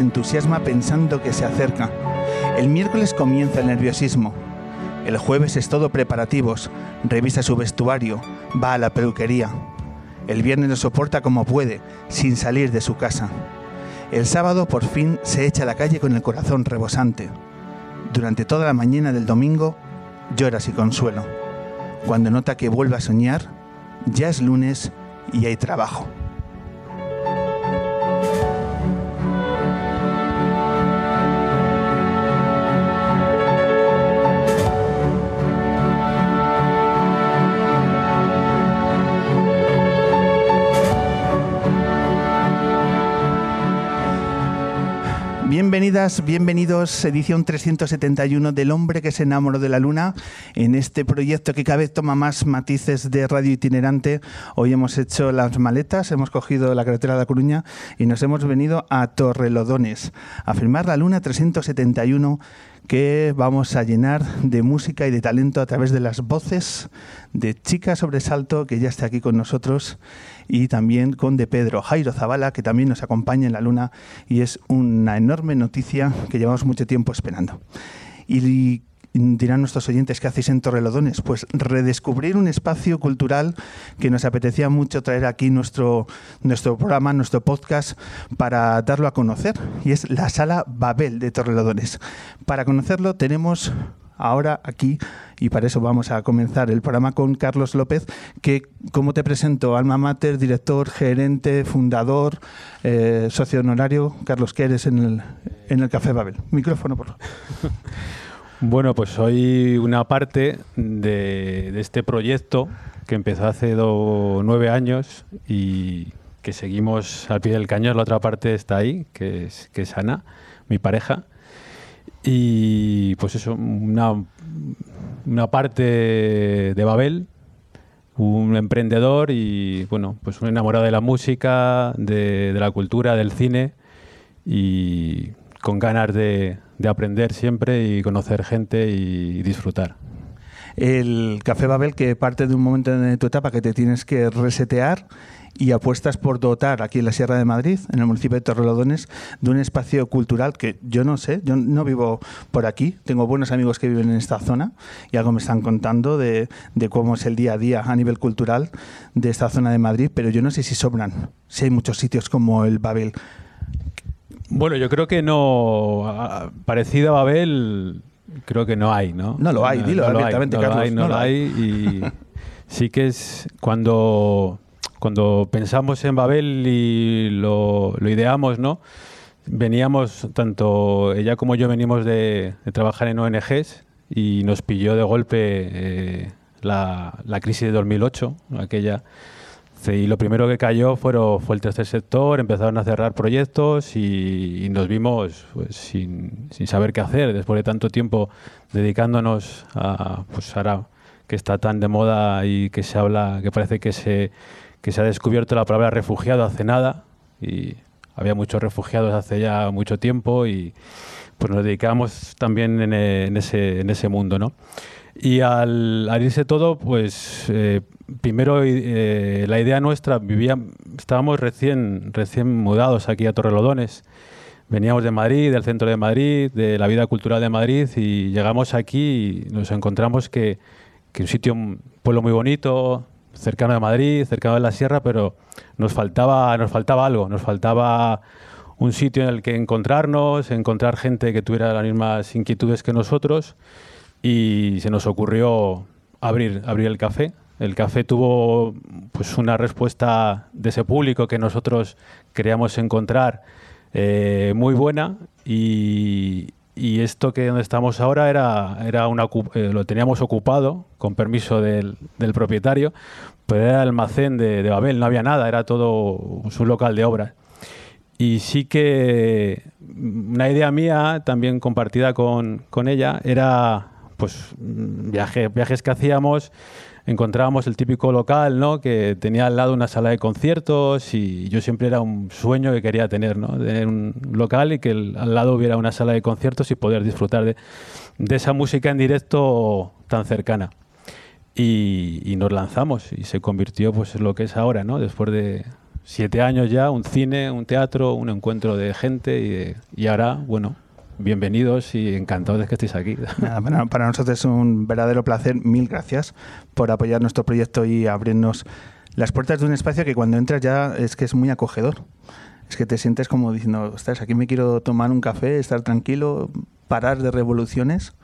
Entusiasma pensando que se acerca. El miércoles comienza el nerviosismo. El jueves es todo preparativos, revisa su vestuario, va a la peluquería. El viernes lo soporta como puede, sin salir de su casa. El sábado por fin se echa a la calle con el corazón rebosante. Durante toda la mañana del domingo llora sin consuelo. Cuando nota que vuelve a soñar, ya es lunes y hay trabajo. Bienvenidas, bienvenidos, edición 371 del hombre que se enamoró de la luna, en este proyecto que cada vez toma más matices de radio itinerante. Hoy hemos hecho las maletas, hemos cogido la carretera de La Coruña y nos hemos venido a Torrelodones a filmar la luna 371 que vamos a llenar de música y de talento a través de las voces de Chica Sobresalto, que ya está aquí con nosotros, y también con de Pedro Jairo Zavala, que también nos acompaña en la luna, y es una enorme noticia que llevamos mucho tiempo esperando. Y dirán nuestros oyentes, ¿qué hacéis en Torrelodones? Pues redescubrir un espacio cultural que nos apetecía mucho traer aquí nuestro, nuestro programa, nuestro podcast, para darlo a conocer. Y es la Sala Babel de Torrelodones. Para conocerlo tenemos ahora aquí y para eso vamos a comenzar el programa con Carlos López, que como te presento, alma mater, director, gerente, fundador, eh, socio honorario. Carlos, ¿qué eres en el, en el Café Babel? Micrófono, por favor. Bueno, pues soy una parte de, este proyecto que empezó hace nueve años y que seguimos al pie del cañón. La otra parte está ahí, que es, que es Ana, mi pareja. Y pues eso, una, una parte de Babel, un emprendedor y bueno, pues un enamorado de la música, de, la cultura, del cine y con ganas de, de aprender siempre y conocer gente y disfrutar. El Café Babel que parte de un momento de tu etapa que te tienes que resetear y apuestas por dotar aquí en la Sierra de Madrid, en el municipio de Torrelodones, de un espacio cultural que yo no sé, yo no vivo por aquí, tengo buenos amigos que viven en esta zona y algo me están contando de, de cómo es el día a día a nivel cultural de esta zona de Madrid, pero yo no sé si sobran, si hay muchos sitios como el Babel. Bueno, yo creo que no. Parecido a Babel, creo que no hay, ¿no? No lo hay, dilo abiertamente, no Carlos. Lo hay, no, lo hay. Y sí que es cuando, cuando pensamos en Babel y lo, ideamos, ¿no? Veníamos, tanto ella como yo venimos de, trabajar en ONGs y nos pilló de golpe eh, la, la crisis de 2008, aquella y lo primero que cayó fue el tercer sector, empezaron a cerrar proyectos y, nos vimos pues, sin, saber qué hacer después de tanto tiempo dedicándonos a, pues ahora que está tan de moda y que se habla, que parece que se, que se ha descubierto la palabra refugiado hace nada y había muchos refugiados hace ya mucho tiempo y pues nos dedicamos también en, ese, en ese mundo, ¿no? Y al, irse todo, pues eh, primero eh, la idea nuestra, vivía, estábamos recién, recién mudados aquí a Torrelodones. Veníamos de Madrid, del centro de Madrid, de la vida cultural de Madrid y llegamos aquí y nos encontramos que, que un sitio, un pueblo muy bonito, cercano de Madrid, cercano de la sierra, pero nos faltaba, nos faltaba algo, nos faltaba un sitio en el que encontrarnos, encontrar gente que tuviera las mismas inquietudes que nosotros y se nos ocurrió abrir, abrir el café. El café tuvo pues una respuesta de ese público que nosotros queríamos encontrar eh, muy buena y, y esto que donde estamos ahora era, era una, eh, lo teníamos ocupado con permiso del, del, propietario, pero era el almacén de, de, Babel, no había nada, era todo un local de obras. Y sí que una idea mía, también compartida con, con ella, era pues viaje, viajes que hacíamos encontrábamos el típico local, ¿no? Que tenía al lado una sala de conciertos y yo siempre era un sueño que quería tener, ¿no? Tener un local y que el, al lado hubiera una sala de conciertos y poder disfrutar de, de esa música en directo tan cercana. Y, y, nos lanzamos y se convirtió pues en lo que es ahora, ¿no? Después de siete años ya, un cine, un teatro, un encuentro de gente y, y ahora, bueno, bienvenidos y encantados de que estéis aquí. Para, nosotros es un verdadero placer. Mil gracias por apoyar nuestro proyecto y abrirnos las puertas de un espacio que cuando entras ya es que es muy acogedor. Es que te sientes como diciendo, ostras, aquí me quiero tomar un café, estar tranquilo, parar de revoluciones.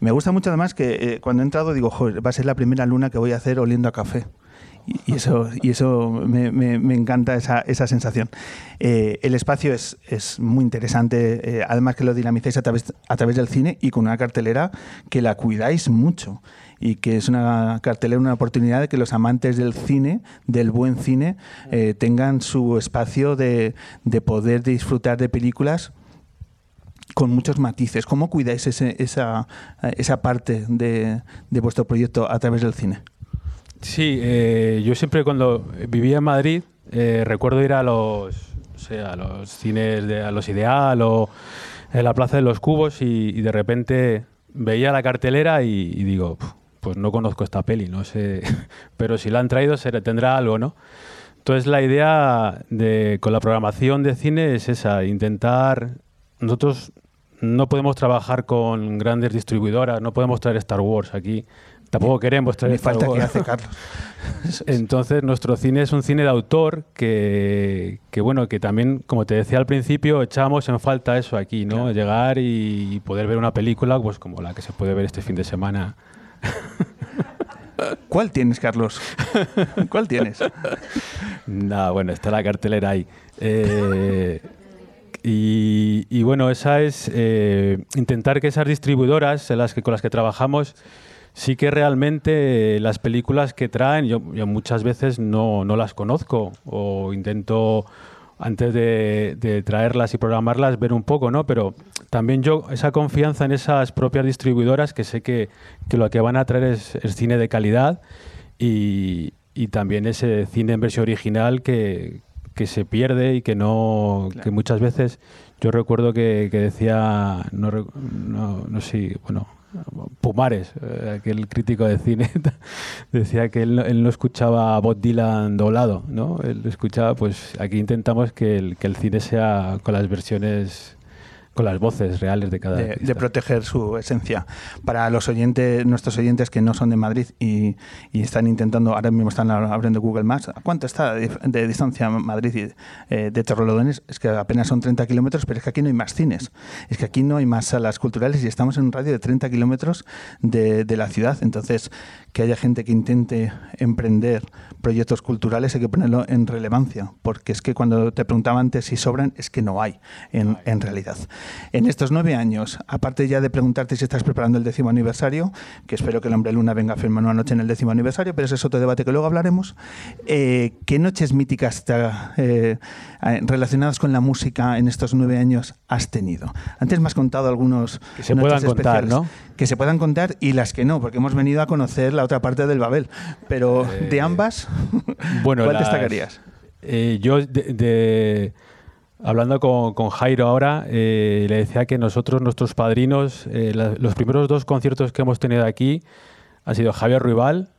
Me gusta mucho además que eh, cuando he entrado digo, joder, va a ser la primera luna que voy a hacer oliendo a café. Y eso, y eso me, me, encanta esa, esa sensación. Eh, el espacio es, es muy interesante, eh, además que lo dinamizáis a través, a través del cine y con una cartelera que la cuidáis mucho y que es una cartelera, una oportunidad de que los amantes del cine, del buen cine, eh, tengan su espacio de, de poder disfrutar de películas con muchos matices. ¿Cómo cuidáis ese, esa, esa parte de, de vuestro proyecto a través del cine? Sí, eh, yo siempre cuando vivía en Madrid eh, recuerdo ir a los, sea, a los cines, de, a los Ideal o en la Plaza de los Cubos y, de repente veía la cartelera y, digo, pues no conozco esta peli, no sé, pero si la han traído se tendrá algo, ¿no? Entonces la idea de, con la programación de cine es esa, intentar, nosotros no podemos trabajar con grandes distribuidoras, no podemos traer Star Wars aquí, Tampoco queremos traer Ni falta que hace Carlos. Entonces, nuestro cine es un cine de autor que, que, bueno, que también, como te decía al principio, echamos en falta eso aquí, ¿no? Claro. Llegar y poder ver una película pues como la que se puede ver este fin de semana. ¿Cuál tienes, Carlos? ¿Cuál tienes? Nada, bueno, está la cartelera ahí. Eh, y, y, bueno, esa es eh, intentar que esas distribuidoras en las que, con las que trabajamos sí que realmente las películas que traen, yo, yo muchas veces no, no, las conozco o intento antes de, de, traerlas y programarlas ver un poco, ¿no? Pero también yo esa confianza en esas propias distribuidoras que sé que, que lo que van a traer es, es cine de calidad y, y, también ese cine en versión original que, que se pierde y que no claro. que muchas veces yo recuerdo que, que decía no, no, no sé bueno Pumares, eh, aquel crítico de cine, decía que él, él, no escuchaba a Bob Dylan doblado, ¿no? Él escuchaba, pues aquí intentamos que el, que el cine sea con las versiones con las voces reales de cada de, de, proteger su esencia. Para los oyentes nuestros oyentes que no son de Madrid y, y están intentando ahora mismo están abriendo Google Maps ¿a cuánto está de, de distancia Madrid y, eh, de Torrelodones? es que apenas son 30 kilómetros pero es que aquí no hay más cines. Es que aquí no hay más salas culturales y estamos en un radio de 30 kilómetros de, de la ciudad. Entonces que haya gente que intente emprender proyectos culturales hay que ponerlo en relevancia porque es que cuando te preguntaba antes si sobran es que no hay en, en realidad en estos nueve años, aparte ya de preguntarte si estás preparando el décimo aniversario, que espero que el hombre luna venga a firmar una noche en el décimo aniversario, pero ese es otro debate que luego hablaremos, eh, ¿qué noches míticas te, eh, relacionadas con la música en estos nueve años has tenido? Antes me has contado algunos que se puedan contar, ¿no? Que se puedan contar y las que no, porque hemos venido a conocer la otra parte del Babel. Pero eh, de ambas, bueno, ¿cuál las, destacarías? Eh, yo de, de hablando con, Jairo ahora, eh, le decía que nosotros, nuestros padrinos, eh, los primeros dos conciertos que hemos tenido aquí han sido Javier Ruibal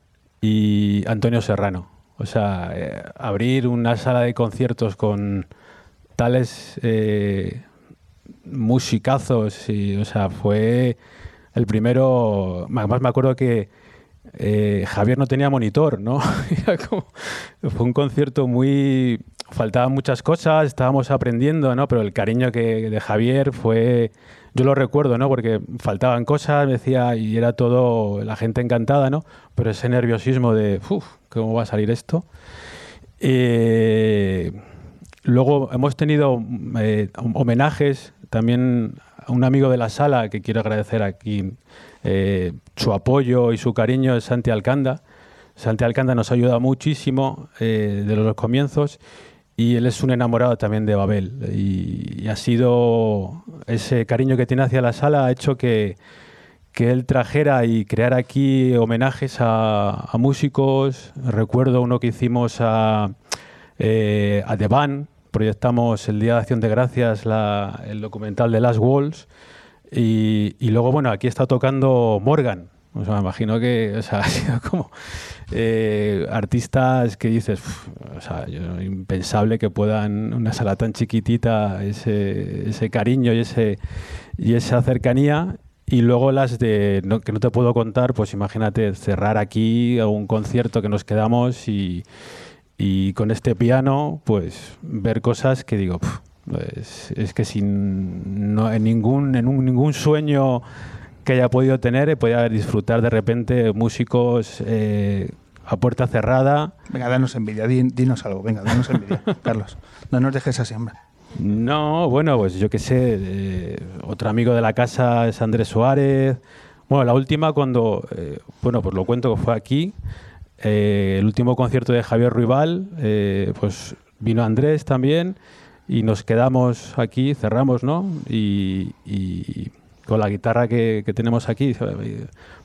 y Antonio Serrano. O sea, eh, abrir una sala de conciertos con tales musicazos, y, o sea, fue el primero. Además, me acuerdo que Javier no tenía monitor, ¿no? fue un concierto muy... Faltaban muchas cosas, estábamos aprendiendo, ¿no? Pero el cariño que de Javier fue... Yo lo recuerdo, ¿no? Porque faltaban cosas, me decía, y era todo, la gente encantada, ¿no? Pero ese nerviosismo de, uff, ¿cómo va a salir esto? Eh, luego hemos tenido eh, homenajes también a un amigo de la sala que quiero agradecer aquí eh, su apoyo y su cariño es Santi Alcanda. Santi Alcanda nos ha ayudado muchísimo eh, de los comienzos y él es un enamorado también de Babel y, ha sido ese cariño que tiene hacia la sala ha hecho que, que él trajera y creara aquí homenajes a, músicos. Recuerdo uno que hicimos a, eh, The Band, proyectamos el Día de Acción de Gracias, el documental de Last Walls y, luego, bueno, aquí está tocando Morgan. O sea, me imagino que o sea, ha sido como eh, artistas que dices, o sea, impensable que puedan una sala tan chiquitita, ese, ese cariño y, ese, y esa cercanía. Y luego las de que no te puedo contar, pues imagínate cerrar aquí un concierto que nos quedamos y, y con este piano, pues ver cosas que digo, pues es que sin no, en ningún en ningún sueño que haya podido tener he podido disfrutar de repente músicos eh, a puerta cerrada. Venga, danos envidia, dinos algo, venga, danos envidia, Carlos. No nos dejes así, hombre. No, bueno, pues yo qué sé, eh, otro amigo de la casa es Andrés Suárez. Bueno, la última cuando, eh, bueno, pues lo cuento que fue aquí, el último concierto de Javier Ruibal, pues vino Andrés también y nos quedamos aquí, cerramos, ¿no? Y, con la guitarra que, tenemos aquí,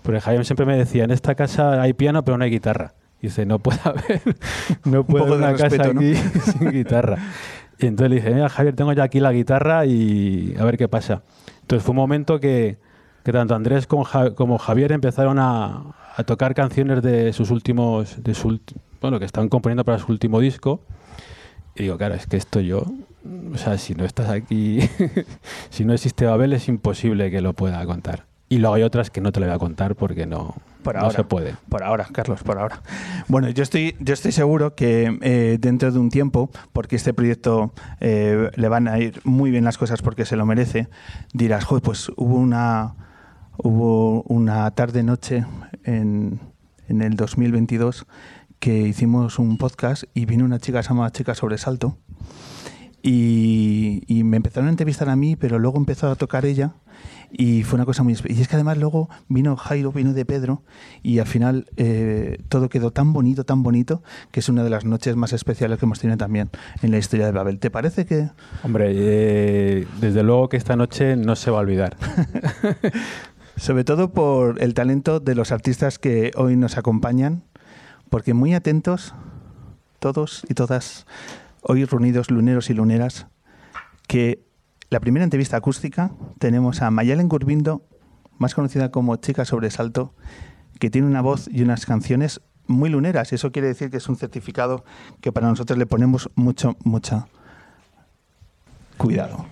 porque Jaime siempre me decía, en esta casa hay piano pero no hay guitarra. Y dice, no puede haber, no puede haber una casa aquí sin guitarra. Y entonces le dije, mira Javier, tengo ya aquí la guitarra y a ver qué pasa. Entonces fue un momento que, que tanto Andrés como, como Javier empezaron a, a, tocar canciones de sus últimos, de su, bueno, que están componiendo para su último disco. Y digo, claro, es que esto yo o sea, si no estás aquí, si no existe Babel, es imposible que lo pueda contar. Y luego hay otras que no te lo voy a contar porque no, por ahora, se puede. Por ahora, Carlos, por ahora. Bueno, yo estoy, yo estoy seguro que eh, dentro de un tiempo, porque este proyecto eh, le van a ir muy bien las cosas porque se lo merece, dirás, joder, pues hubo una, hubo una tarde-noche en, en el 2022 que hicimos un podcast y vino una chica, se llama Chica Sobresalto, y, me empezaron a entrevistar a mí, pero luego empezó a tocar ella y fue una cosa muy y es que además luego vino Jairo vino de Pedro y al final eh, todo quedó tan bonito tan bonito que es una de las noches más especiales que hemos tenido también en la historia de Babel. ¿te parece que hombre eh, desde luego que esta noche no se va a olvidar. Sobre todo por el talento de los artistas que hoy nos acompañan porque muy atentos todos y todas hoy reunidos luneros y luneras, que la primera entrevista acústica tenemos a Mayalen Gurbindo, más conocida como Chica Sobresalto, que tiene una voz y unas canciones muy luneras. Eso quiere decir que es un certificado que para nosotros le ponemos mucho, mucha cuidado.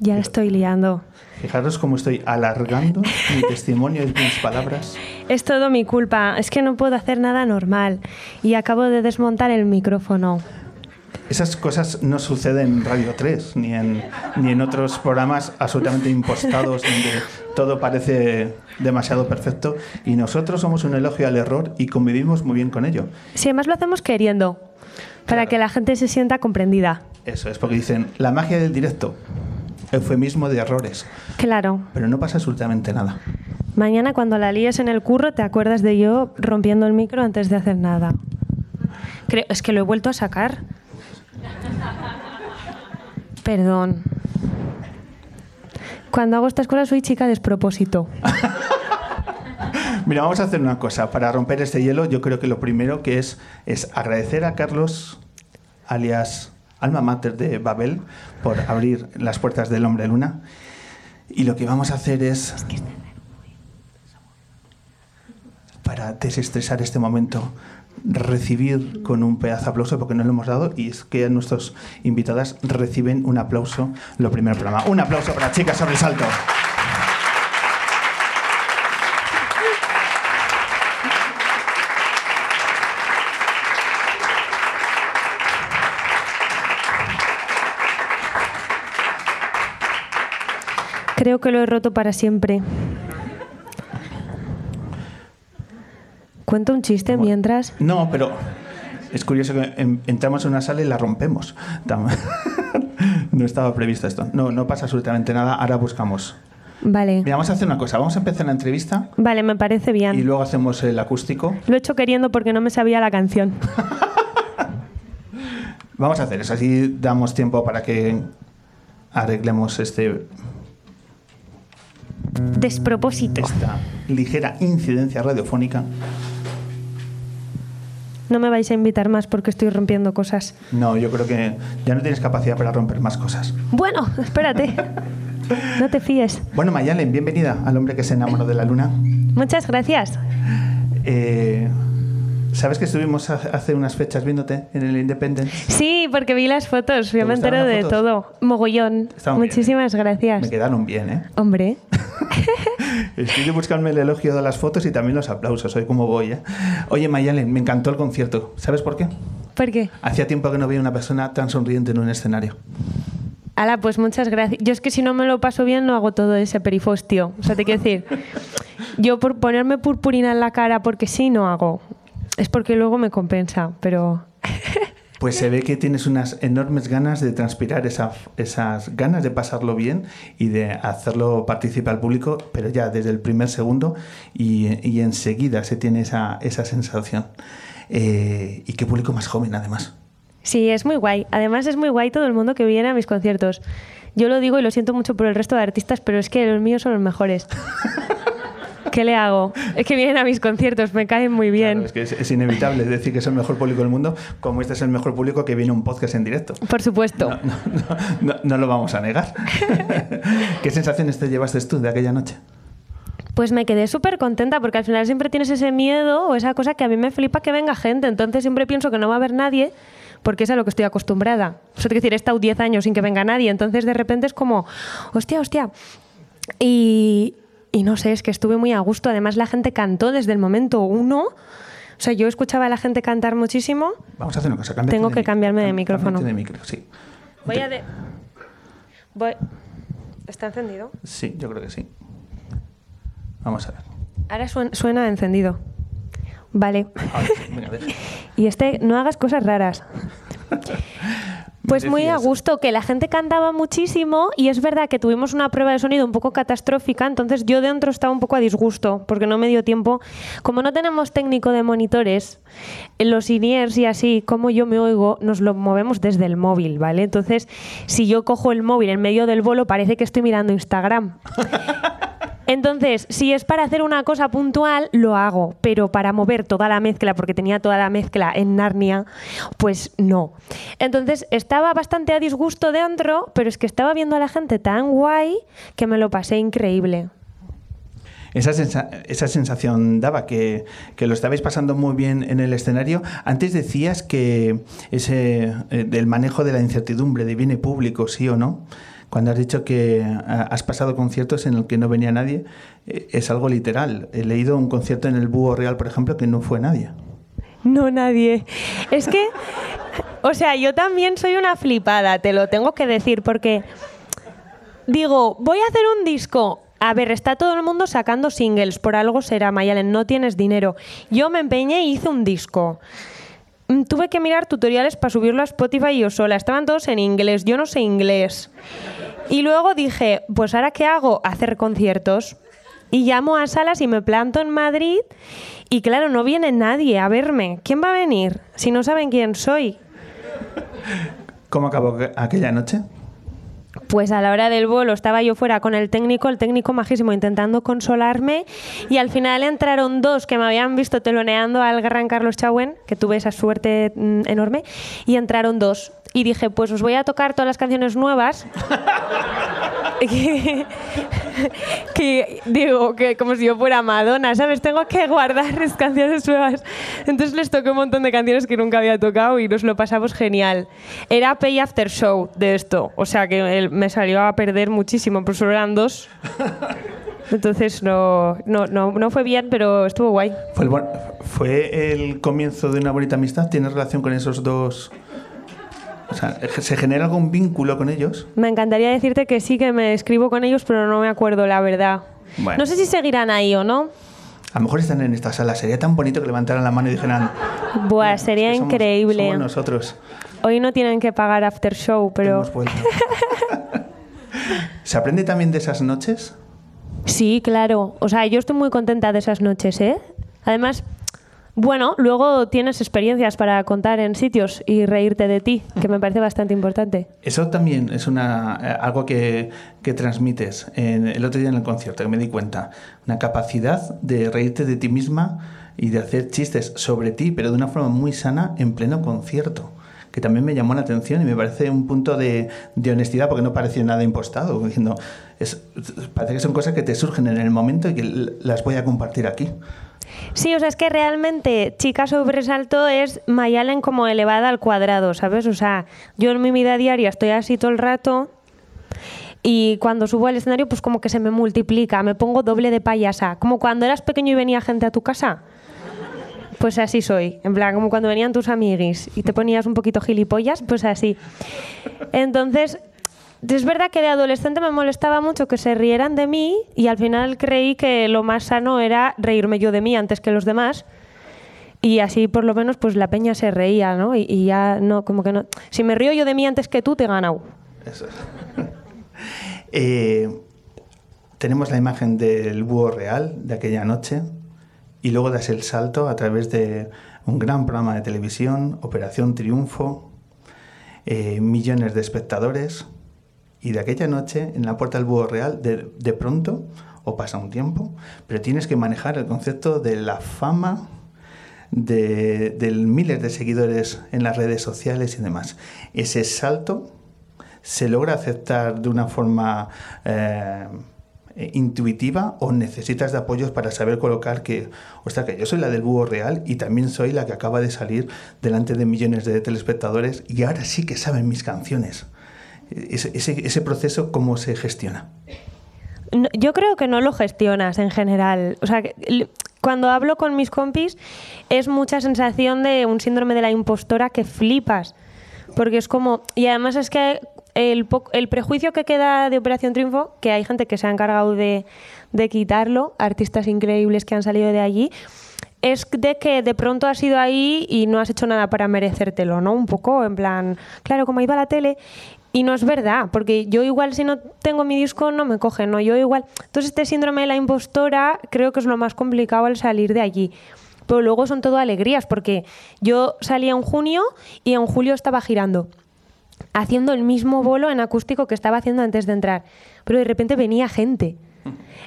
Ya estoy liando. Fijaros cómo estoy alargando mi testimonio y mis palabras. Es todo mi culpa. Es que no puedo hacer nada normal. Y acabo de desmontar el micrófono. Esas cosas no suceden en Radio 3 ni en, ni en otros programas absolutamente impostados donde todo parece demasiado perfecto y nosotros somos un elogio al error y convivimos muy bien con ello. Si además lo hacemos queriendo, para que la gente se sienta comprendida. Eso es, porque dicen, la magia del directo eufemismo de errores. Claro. Pero no pasa absolutamente nada. Mañana cuando la líes en el curro te acuerdas de yo rompiendo el micro antes de hacer nada. Creo, es que lo he vuelto a sacar. Perdón. Cuando hago estas cosas soy chica despropósito. Mira, vamos a hacer una cosa. Para romper este hielo, yo creo que lo primero que es es agradecer a Carlos, alias alma mater de Babel, por abrir las puertas del hombre luna. Y lo que vamos a hacer es, para desestresar este momento, recibir con un pedazo de aplauso, porque no lo hemos dado, y es que nuestros invitadas reciben un aplauso lo primero programa. Un aplauso para Chicas sobre salto. Creo que lo he roto para siempre. ¿Cuento un chiste mientras? No, pero es curioso que en- entramos en una sala y la rompemos. No estaba previsto esto. No, no pasa absolutamente nada. Ahora buscamos. Vale. Mira, vamos a hacer una cosa. Vamos a empezar la entrevista Vale, me parece y bien. luego hacemos el acústico. Lo he hecho queriendo porque no me sabía la canción. Vamos a hacer eso. Así damos tiempo para que arreglemos este, Despropósito. esta ligera incidencia radiofónica. No me vais a invitar más porque estoy rompiendo cosas. No, yo creo que ya no tienes capacidad para romper más cosas. Bueno, espérate. No te fíes. Bueno, Mayalen, bienvenida al hombre que se enamoró de la luna. Muchas gracias. Eh, ¿Sabes que estuvimos hace unas fechas viéndote en el Independence? Sí, porque vi las fotos. Yo me entero de fotos? todo. Mogollón. Estaban bien, Muchísimas gracias. Me quedaron bien, ¿eh? Hombre. Estoy de buscarme el elogio de las fotos y también los aplausos. Hoy como voy, ¿eh? Oye, Mayalen, me encantó el concierto. ¿Sabes por qué? ¿Por qué? Hacía tiempo que no veía una persona tan sonriente en un escenario. Ala, pues muchas gracias. Yo es que si no me lo paso bien no hago todo ese perifostio. O sea, te quiero decir, yo por ponerme purpurina en la cara porque sí no hago. Es porque luego me compensa, pero Pues se ve que tienes unas enormes ganas de transpirar esa- esas ganas de pasarlo bien y de hacerlo participar al público, pero ya desde el primer segundo y, y enseguida se tiene esa, esa sensación. Eh, y qué público más joven, además. sí, es muy guay. Además es muy guay todo el mundo que viene a mis conciertos. Yo lo digo y lo siento mucho por el resto de artistas, pero es que los míos son los mejores. ¿Qué le hago? Es que vienen a mis conciertos, me caen muy bien. Claro, es que es, es inevitable decir que es el mejor público del mundo, como este es el mejor público que viene a un podcast en directo. Por supuesto. No, no, no, no- no lo vamos a negar. ¿Qué sensaciones te llevaste tú de aquella noche? Pues me quedé súper contenta porque al final siempre tienes ese miedo o esa cosa que a mí me flipa que venga gente. Entonces siempre pienso que no va a haber nadie porque es a lo que estoy acostumbrada. O sea, te decir, he estado 10 años sin que venga nadie. Entonces de repente es como, hostia, hostia. Y, y no sé, es que estuve muy a gusto. Además la gente cantó desde el momento uno. O sea, yo escuchaba a la gente cantar muchísimo. Vamos a hacer una cosa. Tengo que cambiarme de micrófono. de micro, sí. Voy a de... Voy... ¿Está encendido? Sí, yo creo que sí. Vamos a ver. Ahora suen- suena encendido. Vale. Sí, venga, ver. Y este, no hagas cosas raras. Pues muy a gusto, que la gente cantaba muchísimo y es verdad que tuvimos una prueba de sonido un poco catastrófica, entonces yo dentro estaba un poco a disgusto porque no me dio tiempo. Como no tenemos técnico de monitores, en los INIERS y así, como yo me oigo, nos lo movemos desde el móvil, ¿vale? Entonces, si yo cojo el móvil en medio del bolo, parece que estoy mirando Instagram. Entonces, si es para hacer una cosa puntual, lo hago, pero para mover toda la mezcla, porque tenía toda la mezcla en Narnia, pues no. Entonces, estaba bastante a disgusto dentro, pero es que estaba viendo a la gente tan guay que me lo pasé increíble. Esa, sensa- esa sensación daba que, lo estabais pasando muy bien en el escenario. Antes decías que ese eh, manejo de la incertidumbre de viene público, sí o no. Cuando has dicho que ah, has pasado conciertos en el que no venía nadie, eh, es algo literal. He leído un concierto en el Búho Real, por ejemplo, que no fue nadie. No, nadie. Es que, o sea, yo también soy una flipada, te lo tengo que decir, porque digo, voy a hacer un disco. A ver, está todo el mundo sacando singles, por algo será, Mayalen, no tienes dinero. Yo me empeñé y hice un disco. Mm, Tuve que mirar tutoriales para subirlo a Spotify yo sola. Estaban todos en inglés, yo no sé inglés. Y luego dije, pues ahora qué hago? Hacer conciertos. Y llamo a salas y me planto en Madrid y claro, no viene nadie a verme. ¿Quién va a venir si no saben quién soy? ¿Cómo acabó aqu- aquella noche? Pues a la hora del vuelo estaba yo fuera con el técnico, el técnico majísimo intentando consolarme y al final entraron dos que me habían visto teloneando al gran Carlos Chauen, que tuve esa suerte mm, enorme, y entraron dos. Y dije, pues os voy a tocar todas las canciones nuevas. que, digo, que como si yo fuera Madonna, ¿sabes? Tengo que guardar las canciones nuevas. Entonces les toqué un montón de canciones que nunca había tocado y nos lo pasamos genial. Era Pay After Show de esto, o sea que el- me salió a perder muchísimo, pero solo eran dos. Entonces no, no, no, no fue bien, pero estuvo guay. ¿Fue el, ¿Fue el comienzo de una bonita amistad? ¿Tienes relación con esos dos O sea, ¿se genera algún vínculo con ellos? Me encantaría decirte que sí que me escribo con ellos, pero no me acuerdo, la verdad. Bueno. No sé si seguirán ahí o no. A lo mejor están en esta sala. Sería tan bonito que levantaran la mano y dijeran... Buah, sería "Que somos- increíble. somos nosotros. Hoy no tienen que pagar after show, pero Hemos vuelto. ¿Se aprende también de esas noches? sí, claro. O sea, yo estoy muy contenta de esas noches, ¿eh? Además, bueno, luego tienes experiencias para contar en sitios y reírte de ti, que me parece bastante importante. Eso también es una, eh, algo que, que transmites. En, el otro día en el concierto, que me di cuenta. Una capacidad de reírte de ti misma y de hacer chistes sobre ti, pero de una forma muy sana en pleno concierto. Que también me llamó la atención y me parece un punto de, de honestidad, porque no parecía nada impostado. Diciendo, es, parece que son cosas que te surgen en el momento y que las voy a compartir aquí. Sí, o sea, es que realmente Chica Sobresalto es Mayalen como elevada al cuadrado, ¿sabes? O sea, yo en mi vida diaria estoy así todo el rato y cuando subo al escenario pues como que se me multiplica, me pongo doble de payasa, como cuando eras pequeño y venía gente a tu casa. Pues así soy, en plan, como cuando venían tus amiguis y te ponías un poquito gilipollas, pues así. Entonces, es verdad que de adolescente me molestaba mucho que se rieran de mí y al final creí que lo más sano era reírme yo de mí antes que los demás. Y así por lo menos pues la peña se reía, ¿no? Y, ya no, como que no. Si me río yo de mí antes que tú, te he. Eso es. Eh, tenemos la imagen del búho real de aquella noche y luego das el salto a través de un gran programa de televisión, Operación Triunfo, eh, millones de espectadores y de aquella noche en la puerta del búho real de, de pronto o pasa un tiempo, pero tienes que manejar el concepto de la fama, de, de miles de seguidores en las redes sociales y demás. Ese salto se logra aceptar de una forma eh, eh, intuitiva o necesitas de apoyos para saber colocar que, ostras, que yo soy la del búho real y también soy la que acaba de salir delante de millones de telespectadores y ahora sí que saben mis canciones. Ese, ese, proceso, ¿cómo se gestiona? Yo creo que no lo gestionas en general. O sea, cuando hablo con mis compis es mucha sensación de un síndrome de la impostora que flipas. Porque es como... Y además es que el, el prejuicio que queda de Operación Triunfo, que hay gente que se ha encargado de, quitarlo, artistas increíbles que han salido de allí, es de que de pronto has ido ahí y no has hecho nada para merecértelo, ¿no? Un poco, en plan, claro, como iba a la tele. Y no es verdad, porque yo igual si no tengo mi disco no me cogen, ¿no? Yo igual... Entonces este síndrome de la impostora creo que es lo más complicado al salir de allí. Pero luego son todo alegrías, porque yo salí en junio y en julio estaba girando haciendo el mismo bolo en acústico que estaba haciendo antes de entrar. Pero de repente venía gente.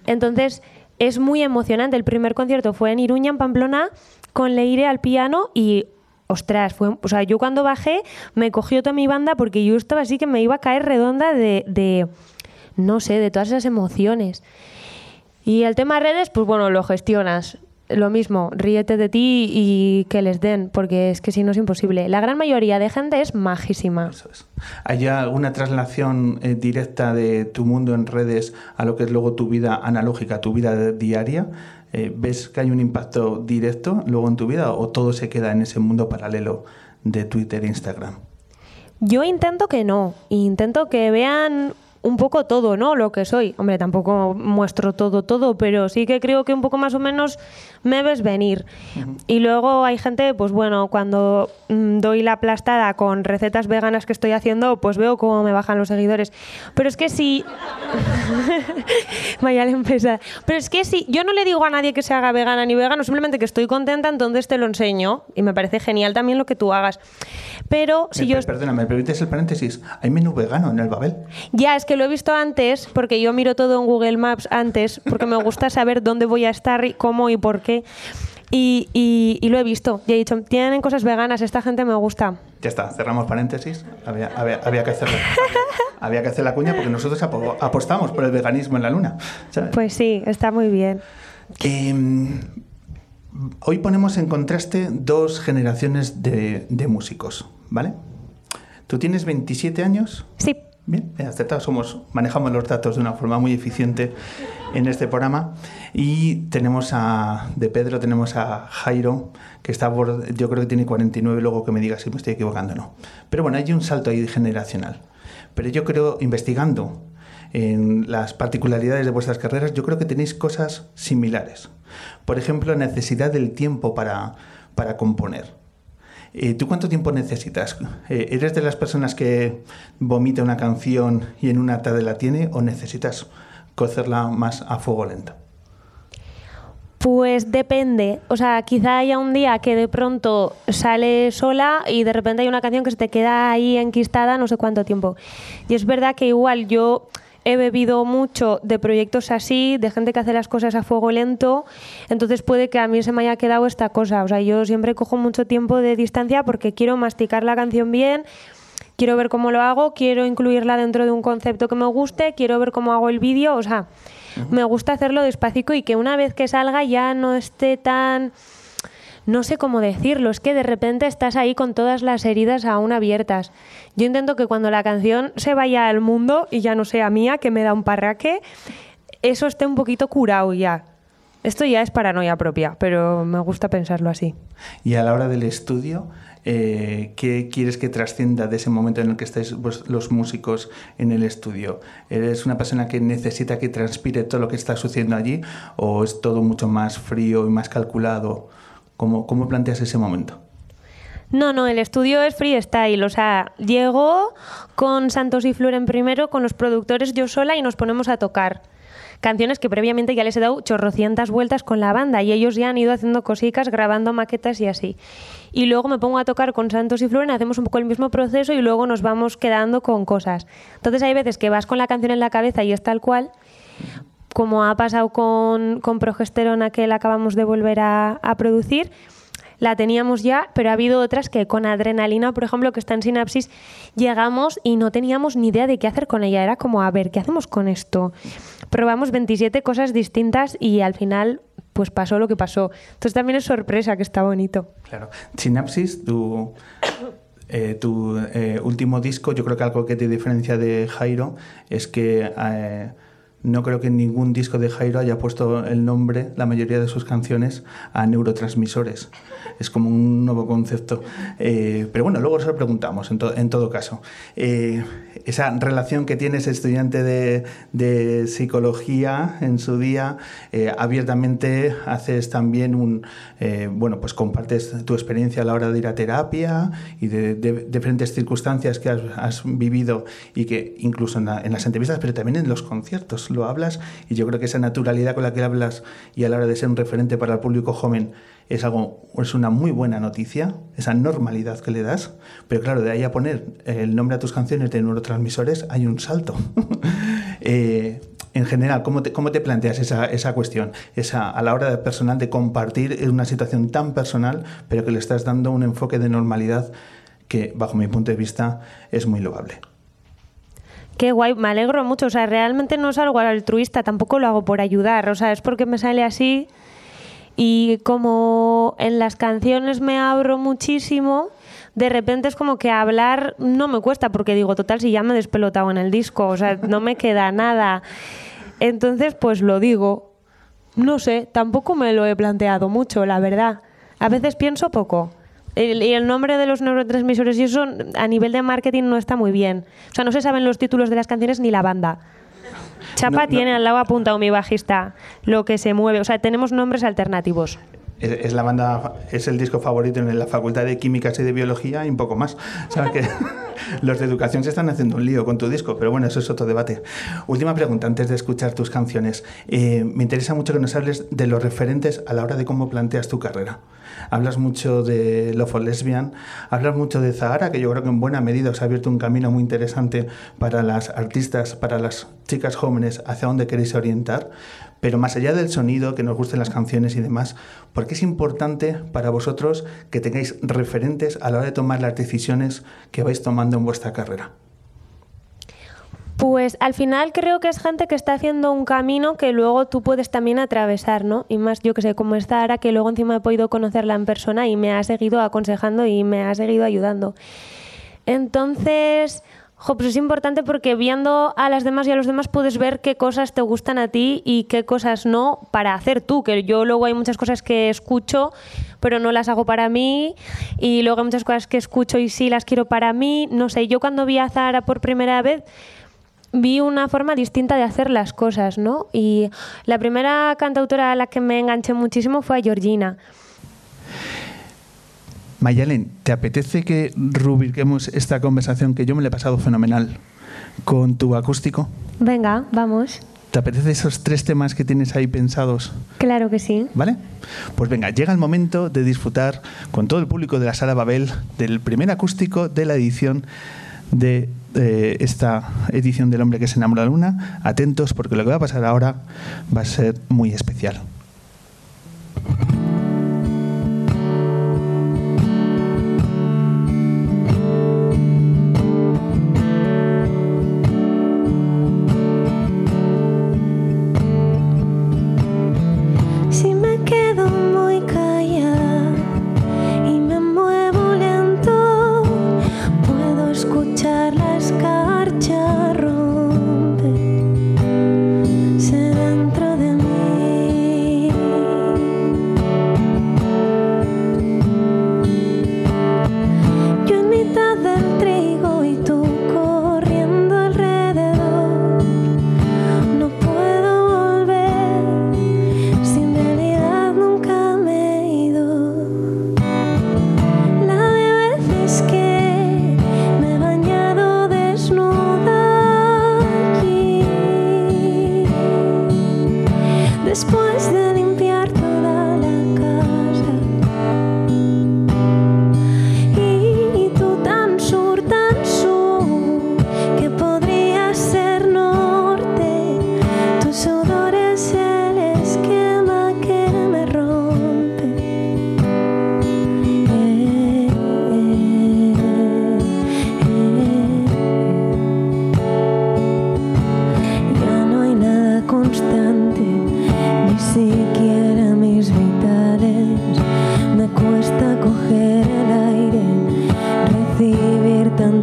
Entonces es muy emocionante. El primer concierto fue en Iruña, en Pamplona, con Leire al piano y. Ostras, fue, o sea, yo cuando bajé me cogió toda mi banda porque yo estaba así que me iba a caer redonda de, de no sé, de todas esas emociones. Y el tema redes, pues bueno, lo gestionas. Lo mismo, ríete de ti y que les den, porque es que si no es imposible. La gran mayoría de gente es majísima. Eso es. ¿Hay alguna traslación eh, directa de tu mundo en redes a lo que es luego tu vida analógica, tu vida diaria? Eh, ¿Ves que hay un impacto directo luego en tu vida o todo se queda en ese mundo paralelo de Twitter e Instagram? Yo intento que no, intento que vean un poco todo, ¿no? Lo que soy. Hombre, tampoco muestro todo, todo, pero sí que creo que un poco más o menos me ves venir. Y luego hay gente, pues bueno, cuando mm, doy la aplastada con recetas veganas que estoy haciendo, pues veo cómo me bajan los seguidores. Pero es que si... Vaya empresa. Pero es que si yo no le digo a nadie que se haga vegana ni vegano, simplemente que estoy contenta, entonces te lo enseño. Y me parece genial también lo que tú hagas. Pero si Me- yo... per- Perdona, ¿me permites el paréntesis? ¿Hay menú vegano en el Babel? Ya, es que lo he visto antes, porque yo miro todo en Google Maps antes, porque me gusta saber dónde voy a estar, y cómo y por qué. Y, y- y lo he visto. Y he dicho, tienen cosas veganas, esta gente me gusta. Ya está, cerramos paréntesis. Había, había- había que hacerlo. había que hacer la cuña porque nosotros apo- apostamos por el veganismo en la luna. ¿sabes? Pues sí, está muy bien. Eh, hoy ponemos en contraste dos generaciones de, de músicos, ¿vale? Tú tienes 27 años. Sí, Bien, acertado. Somos, manejamos los datos de una forma muy eficiente. en este programa. Y tenemos a, de Pedro, tenemos a Jairo, que está por, yo creo que tiene 49, luego que me diga si me estoy equivocando o no. Pero bueno, hay un salto ahí generacional. Pero yo creo, investigando en las particularidades de vuestras carreras, yo creo que tenéis cosas similares. Por ejemplo, necesidad del tiempo para, para componer. Eh, ¿Tú cuánto tiempo necesitas? Eh, ¿Eres de las personas que vomita una canción y en una tarde la tiene o necesitas cocerla más a fuego lento? Pues depende. O sea, quizá haya un día que de pronto sale sola y de repente hay una canción que se te queda ahí enquistada no sé cuánto tiempo. Y es verdad que igual yo he bebido mucho de proyectos así, de gente que hace las cosas a fuego lento, entonces puede que a mí se me haya quedado esta cosa. O sea, yo siempre cojo mucho tiempo de distancia porque quiero masticar la canción bien, quiero ver cómo lo hago, quiero incluirla dentro de un concepto que me guste, quiero ver cómo hago el vídeo, o sea, me gusta hacerlo despacito y que una vez que salga ya no esté tan no sé cómo decirlo, es que de repente estás ahí con todas las heridas aún abiertas. Yo intento que cuando la canción se vaya al mundo y ya no sea mía, que me da un parraque, eso esté un poquito curado ya. Esto ya es paranoia propia, pero me gusta pensarlo así. Y a la hora del estudio, eh, ¿qué quieres que trascienda de ese momento en el que estáis los músicos en el estudio? ¿Eres una persona que necesita que transpire todo lo que está sucediendo allí o es todo mucho más frío y más calculado? ¿Cómo, planteas ese momento? No, no, el estudio es freestyle. O sea, llego con Santos y Flor en primero, con los productores yo sola y nos ponemos a tocar. Canciones que previamente ya les he dado chorrocientas vueltas con la banda y ellos ya han ido haciendo cositas, grabando maquetas y así. Y luego me pongo a tocar con Santos y Floren, hacemos un poco el mismo proceso y luego nos vamos quedando con cosas. Entonces hay veces que vas con la canción en la cabeza y es tal cual, como ha pasado con, con Progesterona que la acabamos de volver a, producir, la teníamos ya, pero ha habido otras que con Adrenalina, por ejemplo, que está en Sinapsis, llegamos y no teníamos ni idea de qué hacer con ella. Era como, a ver, ¿qué hacemos con esto? Probamos 27 cosas distintas y al final pues pasó lo que pasó. Entonces también es sorpresa que está bonito. Claro. Sinapsis, tu, eh, tu eh, último disco, yo creo que algo que te diferencia de Jairo es que... Eh, no creo que ningún disco de Jairo haya puesto el nombre, la mayoría de sus canciones, a neurotransmisores. Es como un nuevo concepto. Eh, pero bueno, luego se lo preguntamos, en, to en todo caso. Eh, esa relación que tienes estudiante de, de psicología en su día, eh, abiertamente haces también un, bueno, pues compartes tu experiencia a la hora de ir a terapia y de, de diferentes circunstancias que has, has, vivido y que incluso en, la, en las entrevistas, pero también en los conciertos lo hablas y yo creo que esa naturalidad con la que hablas y a la hora de ser un referente para el público joven es algo es una muy buena noticia, esa normalidad que le das, pero claro, de ahí a poner el nombre a tus canciones de neurotransmisores hay un salto. eh, en general, ¿cómo te, cómo te planteas esa, esa cuestión? Esa, a la hora de personal de compartir una situación tan personal, pero que le estás dando un enfoque de normalidad que, bajo mi punto de vista, es muy loable. Qué guay, me alegro mucho. O sea, realmente no es algo altruista, tampoco lo hago por ayudar. O sea, es porque me sale así. Y como en las canciones me abro muchísimo, de repente es como que hablar no me cuesta, porque digo, total, si ya me he despelotado en el disco, o sea, no me queda nada. Entonces, pues lo digo. No sé, tampoco me lo he planteado mucho, la verdad. A veces pienso poco. El, y el nombre de los neurotransmisores y eso a nivel de marketing no está muy bien. O sea, no se saben los títulos de las canciones ni la banda. Chapa no, no. tiene al lado apuntado mi bajista lo que se mueve. O sea, tenemos nombres alternativos. Es, es, la banda, es el disco favorito en la Facultad de Químicas y de Biología y un poco más. O sea que los de educación se están haciendo un lío con tu disco, pero bueno, eso es otro debate. Última pregunta antes de escuchar tus canciones. Eh, me interesa mucho que nos hables de los referentes a la hora de cómo planteas tu carrera. Hablas mucho de Love for Lesbian, hablas mucho de Zahara, que yo creo que en buena medida os ha abierto un camino muy interesante para las artistas, para las chicas jóvenes, hacia dónde queréis orientar. Pero más allá del sonido, que nos gusten las canciones y demás, ¿por qué es importante para vosotros que tengáis referentes a la hora de tomar las decisiones que vais tomando en vuestra carrera? Pues al final creo que es gente que está haciendo un camino que luego tú puedes también atravesar, ¿no? Y más, yo que sé, como esta Ara, que luego encima he podido conocerla en persona y me ha seguido aconsejando y me ha seguido ayudando. Entonces, Jo, pues es importante porque viendo a las demás y a los demás puedes ver qué cosas te gustan a ti y qué cosas no para hacer tú. Que yo luego hay muchas cosas que escucho pero no las hago para mí y luego hay muchas cosas que escucho y sí las quiero para mí. No sé, yo cuando vi a Zara por primera vez vi una forma distinta de hacer las cosas, ¿no? Y la primera cantautora a la que me enganché muchísimo fue a Georgina. Mayalen, ¿te apetece que rubriquemos esta conversación que yo me la he pasado fenomenal con tu acústico? Venga, vamos. ¿Te apetece esos tres temas que tienes ahí pensados? Claro que sí. ¿Vale? Pues venga, llega el momento de disfrutar con todo el público de la Sala Babel del primer acústico de la edición de eh, esta edición del hombre que se enamora de la luna. Atentos porque lo que va a pasar ahora va a ser muy especial.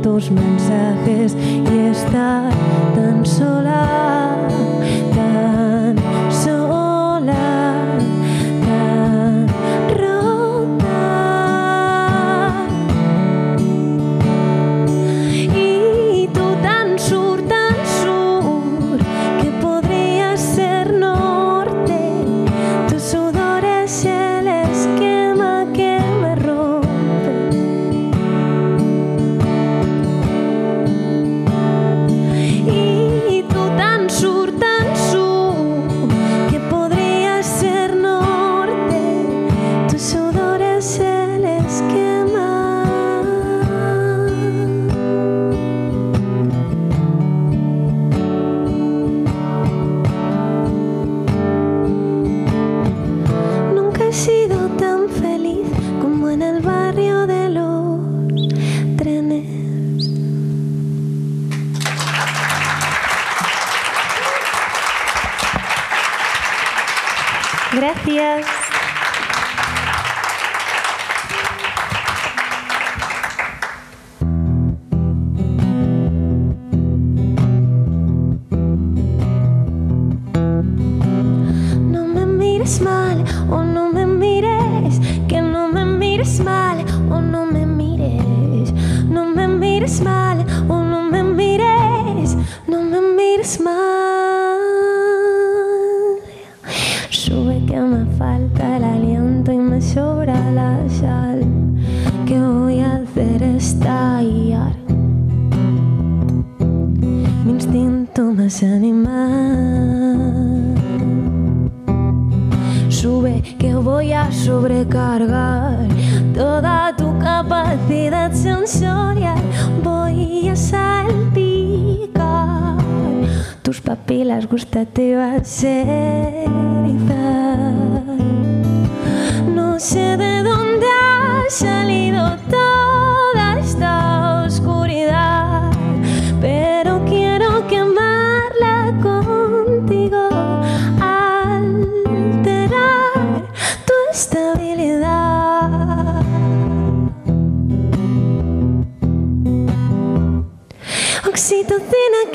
Tantos mensajes y estar tan sola, erizar. No sé de dónde ha salido toda esta oscuridad, pero quiero quemarla contigo, alterar tu estabilidad. espinas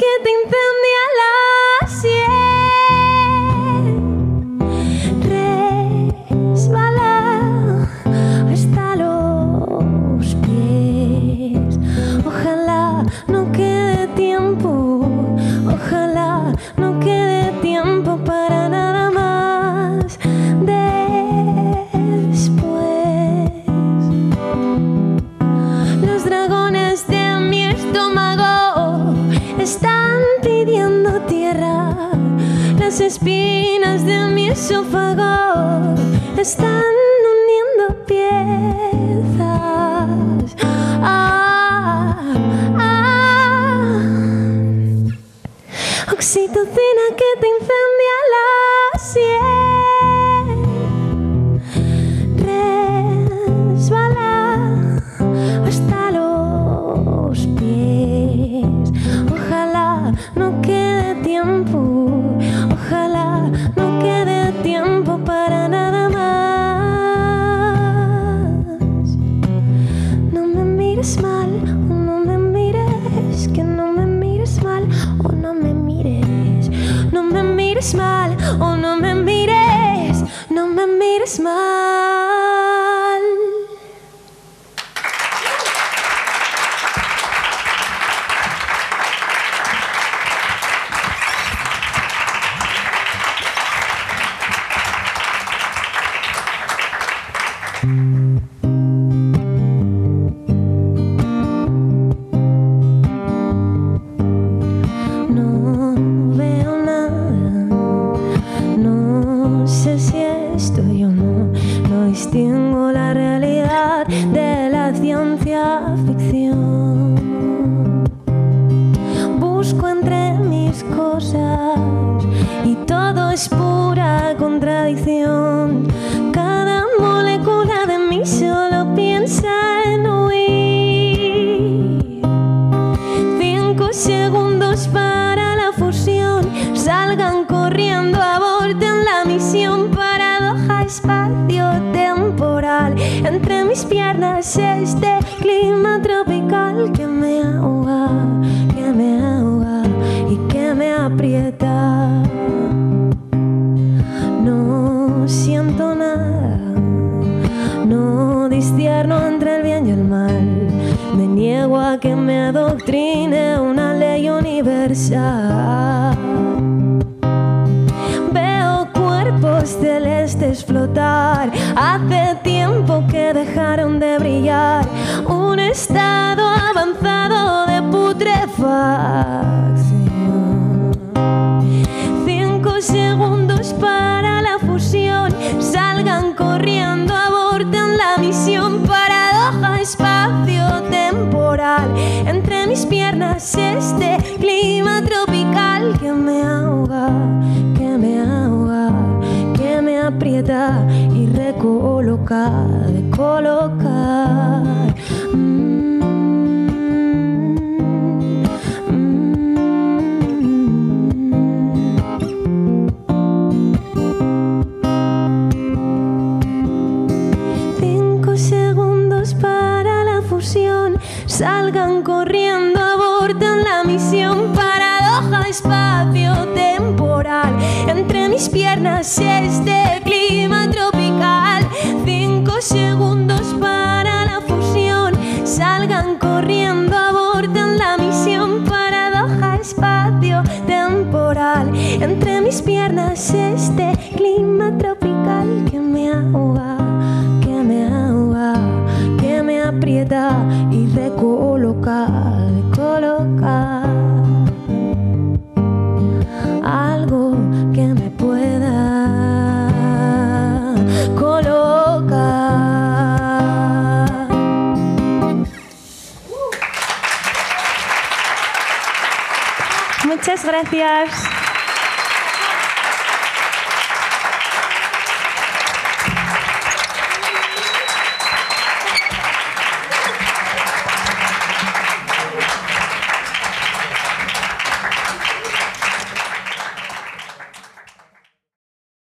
espacio-temporal. Entre mis piernas este clima tropical que me ahoga, que me ahoga y que me aprieta. No siento nada. No discierno entre el bien y el mal. Me niego a que me adoctrine una ley universal. Veo cuerpos celestes Hace tiempo que dejaron de brillar. Un estado avanzado de putrefacción. Cinco segundos para la fusión. Salgan corriendo, aborten la misión. Paradoja espacio-temporal. Entre mis piernas este clima tropical aprieta y recoloca, de colocar. Salgan corriendo, abortan la misión. Paradoja espacio-temporal. Entre mis piernas este segundos para la fusión. Salgan corriendo, abortan la misión. Paradoja espacio-temporal. Entre mis piernas este clima tropical que me ahoga, que me ahoga, que me aprieta y recoloca, gracias.